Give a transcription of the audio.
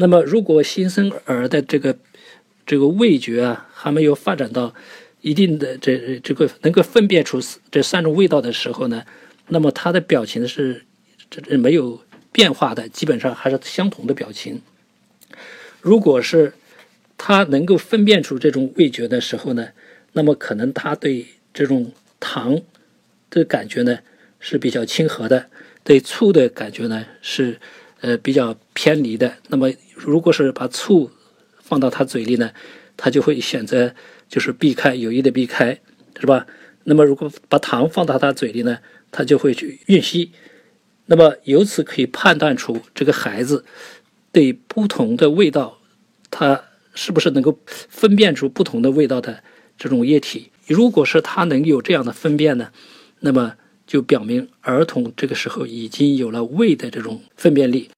那么，如果新生儿的这个这个味觉啊还没有发展到一定的这这个能够分辨出这三种味道的时候呢，那么他的表情是这这没有变化的，基本上还是相同的表情。如果是他能够分辨出这种味觉的时候呢，那么可能他对这种糖的感觉呢是比较亲和的，对醋的感觉呢是。呃，比较偏离的。那么，如果是把醋放到他嘴里呢，他就会选择就是避开，有意的避开，是吧？那么，如果把糖放到他嘴里呢，他就会去吮吸。那么，由此可以判断出这个孩子对不同的味道，他是不是能够分辨出不同的味道的这种液体。如果是他能有这样的分辨呢，那么。就表明儿童这个时候已经有了味的这种分辨力。